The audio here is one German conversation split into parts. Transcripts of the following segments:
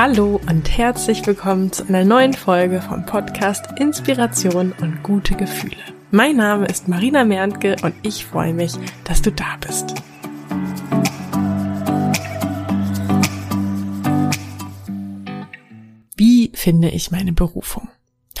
Hallo und herzlich willkommen zu einer neuen Folge vom Podcast Inspiration und gute Gefühle. Mein Name ist Marina Merntke und ich freue mich, dass du da bist. Wie finde ich meine Berufung?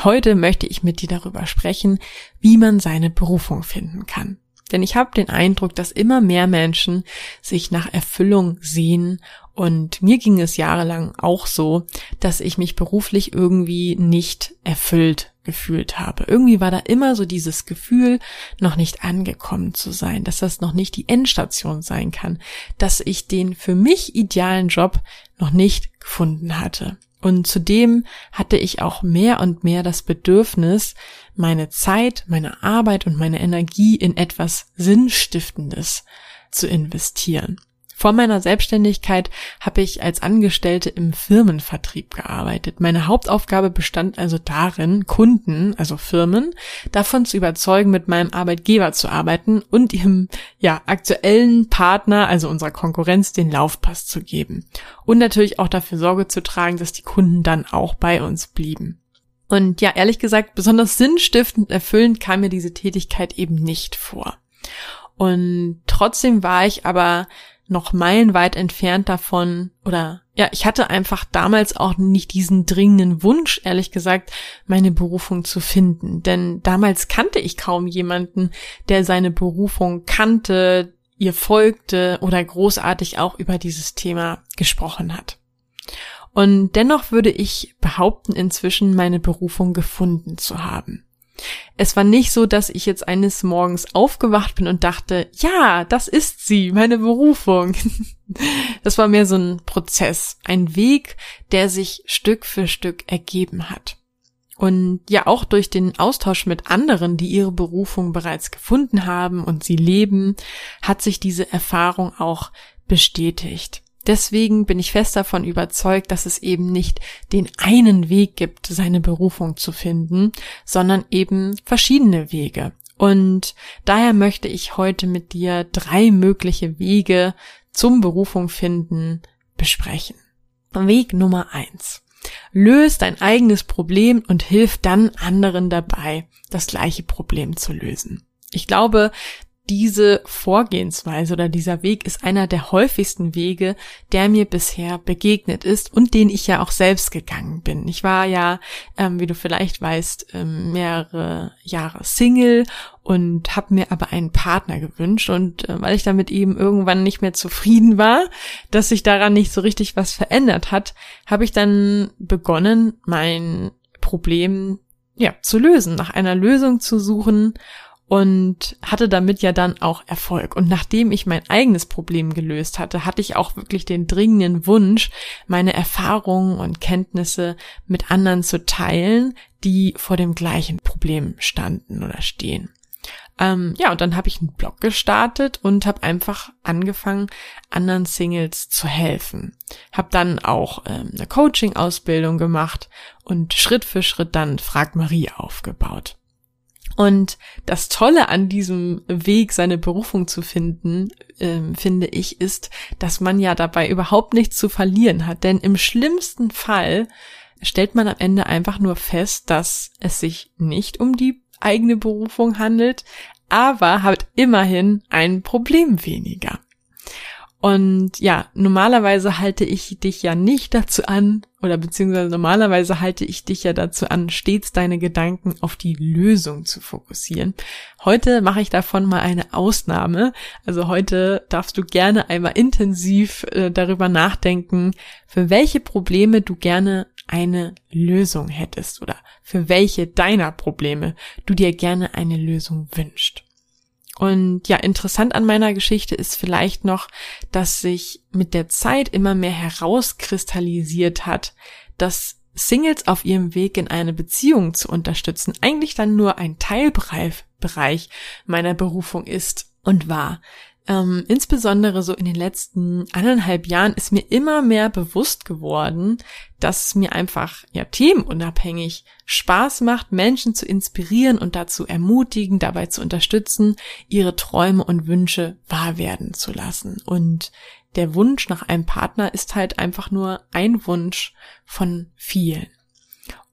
Heute möchte ich mit dir darüber sprechen, wie man seine Berufung finden kann. Denn ich habe den Eindruck, dass immer mehr Menschen sich nach Erfüllung sehen und mir ging es jahrelang auch so, dass ich mich beruflich irgendwie nicht erfüllt gefühlt habe. Irgendwie war da immer so dieses Gefühl, noch nicht angekommen zu sein, dass das noch nicht die Endstation sein kann, dass ich den für mich idealen Job noch nicht gefunden hatte. Und zudem hatte ich auch mehr und mehr das Bedürfnis, meine Zeit, meine Arbeit und meine Energie in etwas Sinnstiftendes zu investieren. Vor meiner Selbstständigkeit habe ich als Angestellte im Firmenvertrieb gearbeitet. Meine Hauptaufgabe bestand also darin, Kunden, also Firmen, davon zu überzeugen, mit meinem Arbeitgeber zu arbeiten und ihrem ja, aktuellen Partner, also unserer Konkurrenz, den Laufpass zu geben. Und natürlich auch dafür Sorge zu tragen, dass die Kunden dann auch bei uns blieben. Und ja, ehrlich gesagt, besonders sinnstiftend erfüllend kam mir diese Tätigkeit eben nicht vor. Und trotzdem war ich aber noch meilenweit entfernt davon oder ja, ich hatte einfach damals auch nicht diesen dringenden Wunsch, ehrlich gesagt, meine Berufung zu finden. Denn damals kannte ich kaum jemanden, der seine Berufung kannte, ihr folgte oder großartig auch über dieses Thema gesprochen hat. Und dennoch würde ich behaupten, inzwischen meine Berufung gefunden zu haben. Es war nicht so, dass ich jetzt eines Morgens aufgewacht bin und dachte, ja, das ist sie, meine Berufung. Das war mehr so ein Prozess, ein Weg, der sich Stück für Stück ergeben hat. Und ja, auch durch den Austausch mit anderen, die ihre Berufung bereits gefunden haben und sie leben, hat sich diese Erfahrung auch bestätigt. Deswegen bin ich fest davon überzeugt, dass es eben nicht den einen Weg gibt, seine Berufung zu finden, sondern eben verschiedene Wege. Und daher möchte ich heute mit dir drei mögliche Wege zum Berufung finden besprechen. Weg Nummer eins. Löst dein eigenes Problem und hilf dann anderen dabei, das gleiche Problem zu lösen. Ich glaube, diese Vorgehensweise oder dieser Weg ist einer der häufigsten Wege, der mir bisher begegnet ist und den ich ja auch selbst gegangen bin. Ich war ja, ähm, wie du vielleicht weißt, ähm, mehrere Jahre Single und habe mir aber einen Partner gewünscht und äh, weil ich damit eben irgendwann nicht mehr zufrieden war, dass sich daran nicht so richtig was verändert hat, habe ich dann begonnen, mein Problem ja zu lösen, nach einer Lösung zu suchen und hatte damit ja dann auch Erfolg. Und nachdem ich mein eigenes Problem gelöst hatte, hatte ich auch wirklich den dringenden Wunsch, meine Erfahrungen und Kenntnisse mit anderen zu teilen, die vor dem gleichen Problem standen oder stehen. Ähm, ja, und dann habe ich einen Blog gestartet und habe einfach angefangen, anderen Singles zu helfen. Habe dann auch ähm, eine Coaching-Ausbildung gemacht und Schritt für Schritt dann Frag Marie aufgebaut. Und das Tolle an diesem Weg, seine Berufung zu finden, ähm, finde ich, ist, dass man ja dabei überhaupt nichts zu verlieren hat. Denn im schlimmsten Fall stellt man am Ende einfach nur fest, dass es sich nicht um die eigene Berufung handelt, aber hat immerhin ein Problem weniger. Und ja, normalerweise halte ich dich ja nicht dazu an, oder beziehungsweise normalerweise halte ich dich ja dazu an, stets deine Gedanken auf die Lösung zu fokussieren. Heute mache ich davon mal eine Ausnahme. Also heute darfst du gerne einmal intensiv äh, darüber nachdenken, für welche Probleme du gerne eine Lösung hättest oder für welche deiner Probleme du dir gerne eine Lösung wünscht. Und ja, interessant an meiner Geschichte ist vielleicht noch, dass sich mit der Zeit immer mehr herauskristallisiert hat, dass Singles auf ihrem Weg in eine Beziehung zu unterstützen eigentlich dann nur ein Teilbereich meiner Berufung ist und war. Ähm, insbesondere so in den letzten eineinhalb Jahren ist mir immer mehr bewusst geworden, dass es mir einfach ja themenunabhängig Spaß macht, Menschen zu inspirieren und dazu ermutigen, dabei zu unterstützen, ihre Träume und Wünsche wahr werden zu lassen. Und der Wunsch nach einem Partner ist halt einfach nur ein Wunsch von vielen.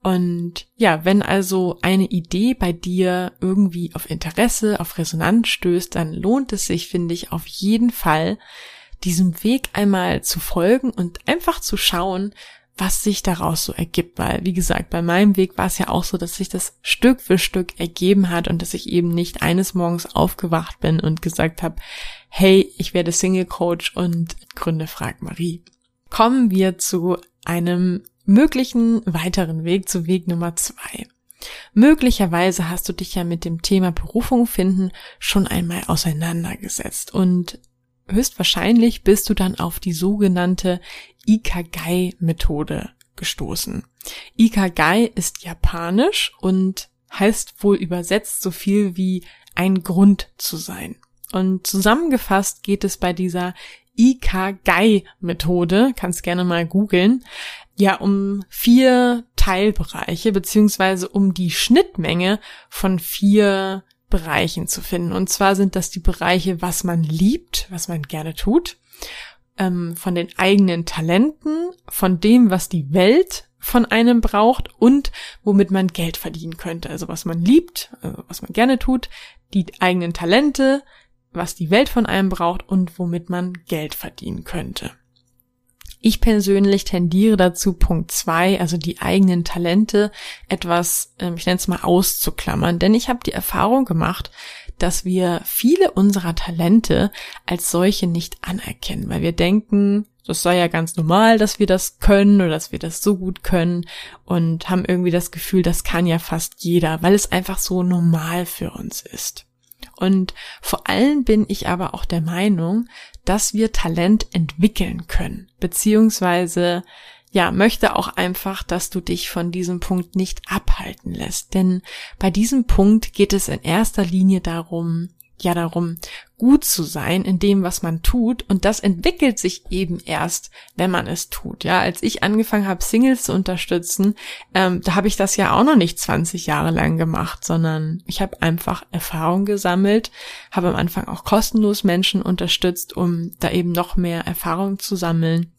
Und ja, wenn also eine Idee bei dir irgendwie auf Interesse, auf Resonanz stößt, dann lohnt es sich, finde ich, auf jeden Fall, diesem Weg einmal zu folgen und einfach zu schauen, was sich daraus so ergibt. Weil, wie gesagt, bei meinem Weg war es ja auch so, dass sich das Stück für Stück ergeben hat und dass ich eben nicht eines Morgens aufgewacht bin und gesagt habe, hey, ich werde Single Coach und gründe Frag Marie. Kommen wir zu einem möglichen weiteren Weg zu Weg Nummer zwei. Möglicherweise hast du dich ja mit dem Thema Berufung finden schon einmal auseinandergesetzt und höchstwahrscheinlich bist du dann auf die sogenannte Ikagai-Methode gestoßen. Ikagai ist japanisch und heißt wohl übersetzt so viel wie ein Grund zu sein. Und zusammengefasst geht es bei dieser Ikagai-Methode, kannst gerne mal googeln, ja um vier Teilbereiche beziehungsweise um die Schnittmenge von vier Bereichen zu finden. Und zwar sind das die Bereiche, was man liebt, was man gerne tut, ähm, von den eigenen Talenten, von dem, was die Welt von einem braucht und womit man Geld verdienen könnte. Also was man liebt, also was man gerne tut, die eigenen Talente, was die Welt von einem braucht und womit man Geld verdienen könnte. Ich persönlich tendiere dazu, Punkt zwei, also die eigenen Talente, etwas, ähm, ich nenne es mal auszuklammern, denn ich habe die Erfahrung gemacht, dass wir viele unserer Talente als solche nicht anerkennen, weil wir denken, das sei ja ganz normal, dass wir das können oder dass wir das so gut können und haben irgendwie das Gefühl, das kann ja fast jeder, weil es einfach so normal für uns ist. Und vor allem bin ich aber auch der Meinung, dass wir Talent entwickeln können, beziehungsweise ja, möchte auch einfach, dass du dich von diesem Punkt nicht abhalten lässt. Denn bei diesem Punkt geht es in erster Linie darum, ja darum, gut zu sein in dem, was man tut. Und das entwickelt sich eben erst, wenn man es tut. Ja, als ich angefangen habe, Singles zu unterstützen, ähm, da habe ich das ja auch noch nicht 20 Jahre lang gemacht, sondern ich habe einfach Erfahrung gesammelt, habe am Anfang auch kostenlos Menschen unterstützt, um da eben noch mehr Erfahrung zu sammeln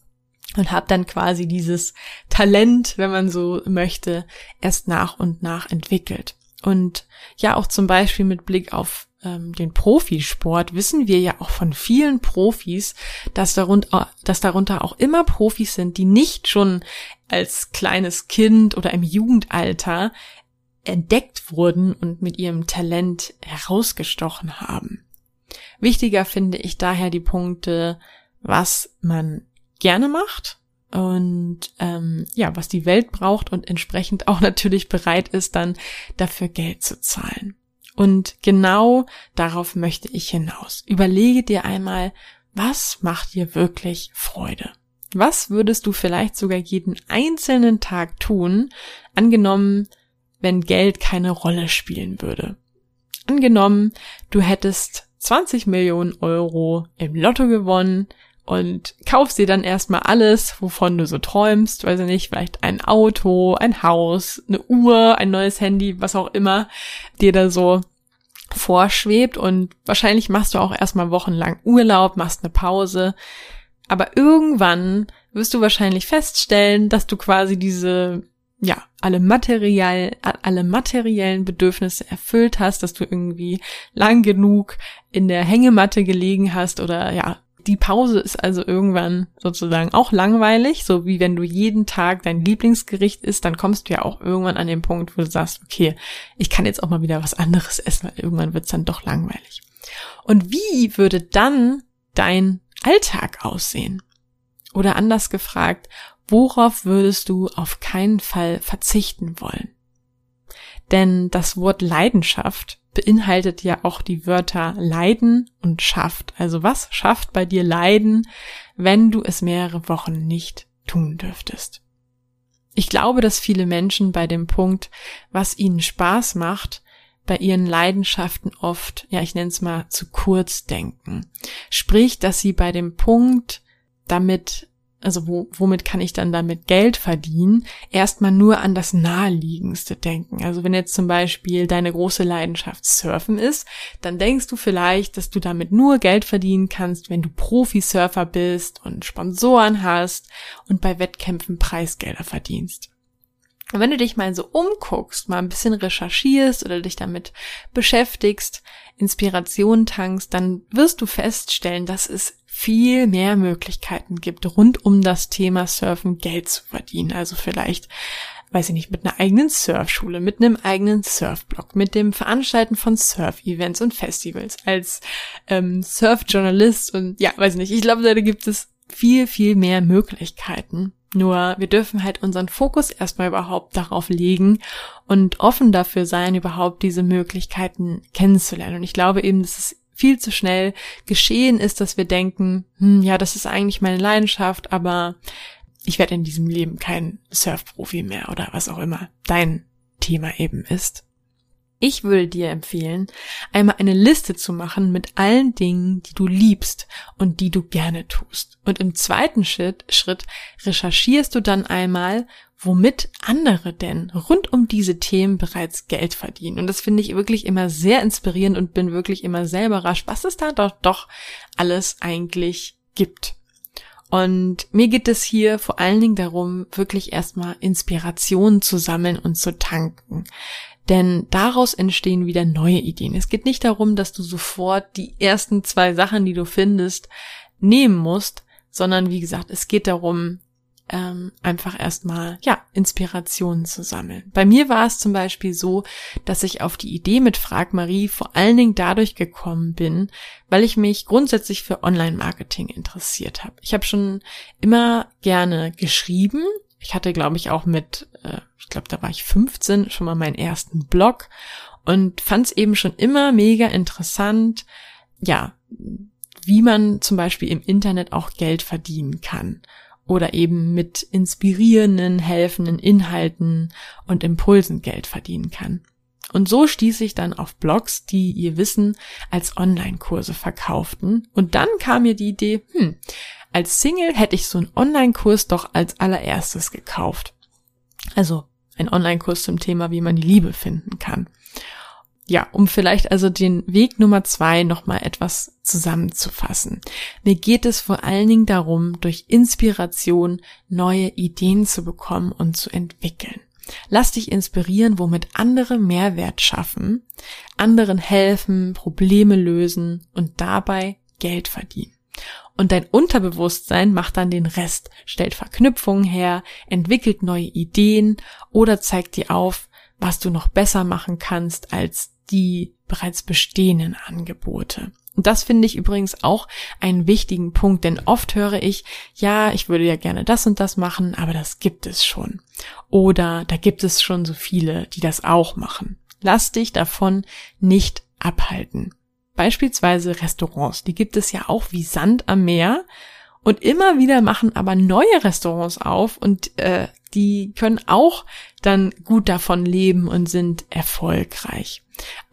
und habe dann quasi dieses Talent, wenn man so möchte, erst nach und nach entwickelt. Und ja, auch zum Beispiel mit Blick auf ähm, den Profisport wissen wir ja auch von vielen Profis, dass darunter, dass darunter auch immer Profis sind, die nicht schon als kleines Kind oder im Jugendalter entdeckt wurden und mit ihrem Talent herausgestochen haben. Wichtiger finde ich daher die Punkte, was man gerne macht und ähm, ja, was die Welt braucht und entsprechend auch natürlich bereit ist, dann dafür Geld zu zahlen. Und genau darauf möchte ich hinaus. Überlege dir einmal, was macht dir wirklich Freude? Was würdest du vielleicht sogar jeden einzelnen Tag tun, angenommen, wenn Geld keine Rolle spielen würde? Angenommen, du hättest 20 Millionen Euro im Lotto gewonnen, und kaufst dir dann erstmal alles, wovon du so träumst, weiß ich nicht, vielleicht ein Auto, ein Haus, eine Uhr, ein neues Handy, was auch immer dir da so vorschwebt. Und wahrscheinlich machst du auch erstmal wochenlang Urlaub, machst eine Pause, aber irgendwann wirst du wahrscheinlich feststellen, dass du quasi diese ja, alle materiell, alle materiellen Bedürfnisse erfüllt hast, dass du irgendwie lang genug in der Hängematte gelegen hast oder ja, die Pause ist also irgendwann sozusagen auch langweilig, so wie wenn du jeden Tag dein Lieblingsgericht isst, dann kommst du ja auch irgendwann an den Punkt, wo du sagst, okay, ich kann jetzt auch mal wieder was anderes essen, weil irgendwann wird's dann doch langweilig. Und wie würde dann dein Alltag aussehen? Oder anders gefragt, worauf würdest du auf keinen Fall verzichten wollen? Denn das Wort Leidenschaft beinhaltet ja auch die Wörter Leiden und schafft. Also was schafft bei dir Leiden, wenn du es mehrere Wochen nicht tun dürftest? Ich glaube, dass viele Menschen bei dem Punkt, was ihnen Spaß macht, bei ihren Leidenschaften oft, ja, ich nenne es mal zu kurz denken. Sprich, dass sie bei dem Punkt damit also wo, womit kann ich dann damit Geld verdienen, erstmal nur an das Naheliegendste denken. Also wenn jetzt zum Beispiel deine große Leidenschaft Surfen ist, dann denkst du vielleicht, dass du damit nur Geld verdienen kannst, wenn du Profisurfer bist und Sponsoren hast und bei Wettkämpfen Preisgelder verdienst. Und wenn du dich mal so umguckst, mal ein bisschen recherchierst oder dich damit beschäftigst, Inspiration tankst, dann wirst du feststellen, dass es viel mehr Möglichkeiten gibt, rund um das Thema Surfen Geld zu verdienen. Also vielleicht, weiß ich nicht, mit einer eigenen Surfschule, mit einem eigenen Surfblog, mit dem Veranstalten von Surf-Events und Festivals, als ähm, Surfjournalist und ja, weiß ich nicht, ich glaube, da gibt es viel, viel mehr Möglichkeiten. Nur wir dürfen halt unseren Fokus erstmal überhaupt darauf legen und offen dafür sein, überhaupt diese Möglichkeiten kennenzulernen. Und ich glaube eben, dass es viel zu schnell geschehen ist, dass wir denken, hm, ja, das ist eigentlich meine Leidenschaft, aber ich werde in diesem Leben kein Surfprofi mehr oder was auch immer dein Thema eben ist. Ich würde dir empfehlen, einmal eine Liste zu machen mit allen Dingen, die du liebst und die du gerne tust. Und im zweiten Schritt, Schritt recherchierst du dann einmal, womit andere denn rund um diese Themen bereits Geld verdienen. Und das finde ich wirklich immer sehr inspirierend und bin wirklich immer sehr überrascht, was es da doch, doch alles eigentlich gibt. Und mir geht es hier vor allen Dingen darum, wirklich erstmal Inspiration zu sammeln und zu tanken. Denn daraus entstehen wieder neue Ideen. Es geht nicht darum, dass du sofort die ersten zwei Sachen, die du findest, nehmen musst, sondern wie gesagt, es geht darum, ähm, einfach erstmal, ja, Inspirationen zu sammeln. Bei mir war es zum Beispiel so, dass ich auf die Idee mit Frag Marie vor allen Dingen dadurch gekommen bin, weil ich mich grundsätzlich für Online-Marketing interessiert habe. Ich habe schon immer gerne geschrieben, ich hatte, glaube ich, auch mit, äh, ich glaube, da war ich 15, schon mal meinen ersten Blog und fand es eben schon immer mega interessant, ja, wie man zum Beispiel im Internet auch Geld verdienen kann oder eben mit inspirierenden, helfenden Inhalten und Impulsen Geld verdienen kann. Und so stieß ich dann auf Blogs, die ihr Wissen als Online-Kurse verkauften. Und dann kam mir die Idee, hm, als Single hätte ich so einen Online-Kurs doch als allererstes gekauft. Also ein Online-Kurs zum Thema, wie man die Liebe finden kann. Ja, um vielleicht also den Weg Nummer zwei nochmal etwas zusammenzufassen. Mir geht es vor allen Dingen darum, durch Inspiration neue Ideen zu bekommen und zu entwickeln. Lass dich inspirieren, womit andere Mehrwert schaffen, anderen helfen, Probleme lösen und dabei Geld verdienen. Und dein Unterbewusstsein macht dann den Rest, stellt Verknüpfungen her, entwickelt neue Ideen oder zeigt dir auf, was du noch besser machen kannst als die bereits bestehenden Angebote. Und das finde ich übrigens auch einen wichtigen Punkt, denn oft höre ich, ja, ich würde ja gerne das und das machen, aber das gibt es schon. Oder da gibt es schon so viele, die das auch machen. Lass dich davon nicht abhalten. Beispielsweise Restaurants, die gibt es ja auch wie Sand am Meer. Und immer wieder machen aber neue Restaurants auf und äh, die können auch dann gut davon leben und sind erfolgreich.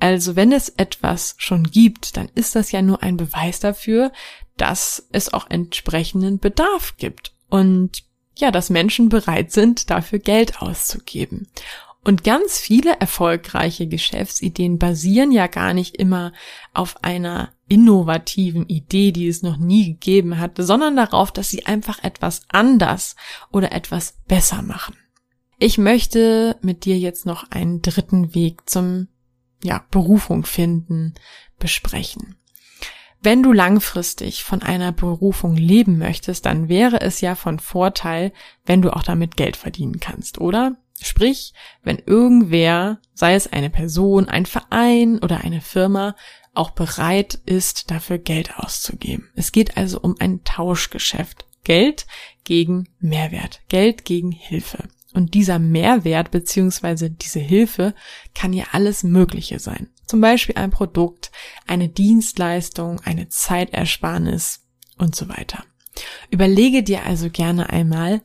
Also wenn es etwas schon gibt, dann ist das ja nur ein Beweis dafür, dass es auch entsprechenden Bedarf gibt und ja, dass Menschen bereit sind, dafür Geld auszugeben. Und ganz viele erfolgreiche Geschäftsideen basieren ja gar nicht immer auf einer innovativen Idee, die es noch nie gegeben hat, sondern darauf, dass sie einfach etwas anders oder etwas besser machen. Ich möchte mit dir jetzt noch einen dritten Weg zum ja, Berufung finden besprechen. Wenn du langfristig von einer Berufung leben möchtest, dann wäre es ja von Vorteil, wenn du auch damit Geld verdienen kannst, oder? Sprich, wenn irgendwer, sei es eine Person, ein Verein oder eine Firma, auch bereit ist, dafür Geld auszugeben. Es geht also um ein Tauschgeschäft. Geld gegen Mehrwert. Geld gegen Hilfe. Und dieser Mehrwert beziehungsweise diese Hilfe kann ja alles Mögliche sein. Zum Beispiel ein Produkt, eine Dienstleistung, eine Zeitersparnis und so weiter. Überlege dir also gerne einmal,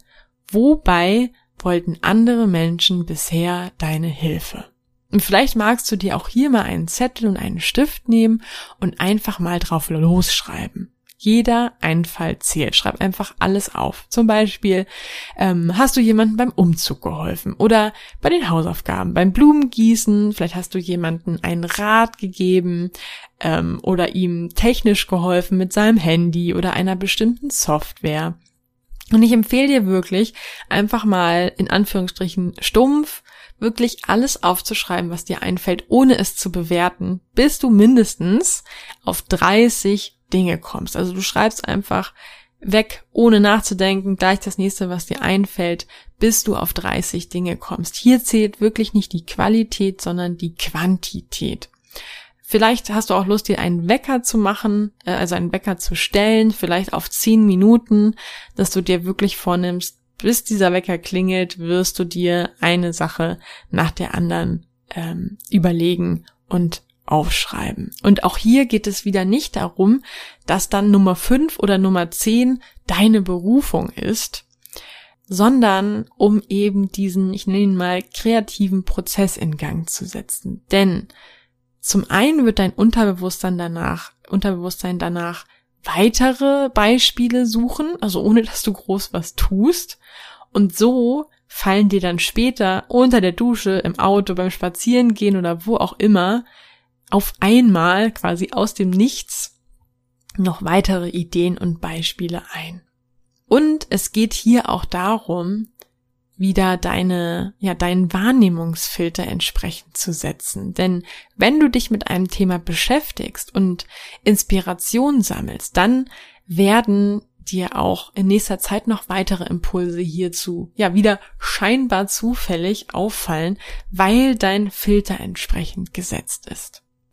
wobei wollten andere Menschen bisher deine Hilfe. Und vielleicht magst du dir auch hier mal einen Zettel und einen Stift nehmen und einfach mal drauf losschreiben. Jeder Einfall zählt. Schreib einfach alles auf. Zum Beispiel, ähm, hast du jemandem beim Umzug geholfen oder bei den Hausaufgaben, beim Blumengießen, vielleicht hast du jemanden einen Rat gegeben ähm, oder ihm technisch geholfen mit seinem Handy oder einer bestimmten Software. Und ich empfehle dir wirklich, einfach mal in Anführungsstrichen stumpf wirklich alles aufzuschreiben, was dir einfällt, ohne es zu bewerten, bis du mindestens auf 30 Dinge kommst. Also du schreibst einfach weg, ohne nachzudenken, gleich das nächste, was dir einfällt, bis du auf 30 Dinge kommst. Hier zählt wirklich nicht die Qualität, sondern die Quantität. Vielleicht hast du auch Lust, dir einen Wecker zu machen, äh, also einen Wecker zu stellen, vielleicht auf 10 Minuten, dass du dir wirklich vornimmst, bis dieser Wecker klingelt, wirst du dir eine Sache nach der anderen ähm, überlegen und aufschreiben. Und auch hier geht es wieder nicht darum, dass dann Nummer 5 oder Nummer 10 deine Berufung ist, sondern um eben diesen, ich nenne ihn mal, kreativen Prozess in Gang zu setzen. Denn zum einen wird dein Unterbewusstsein danach, Unterbewusstsein danach weitere Beispiele suchen, also ohne dass du groß was tust. Und so fallen dir dann später unter der Dusche, im Auto, beim Spazierengehen oder wo auch immer auf einmal quasi aus dem Nichts noch weitere Ideen und Beispiele ein. Und es geht hier auch darum, wieder deine, ja, deinen Wahrnehmungsfilter entsprechend zu setzen. Denn wenn du dich mit einem Thema beschäftigst und Inspiration sammelst, dann werden dir auch in nächster Zeit noch weitere Impulse hierzu, ja, wieder scheinbar zufällig auffallen, weil dein Filter entsprechend gesetzt ist.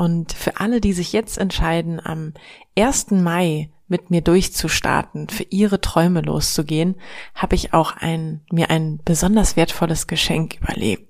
Und für alle, die sich jetzt entscheiden, am 1. Mai mit mir durchzustarten, für ihre Träume loszugehen, habe ich auch ein, mir ein besonders wertvolles Geschenk überlegt.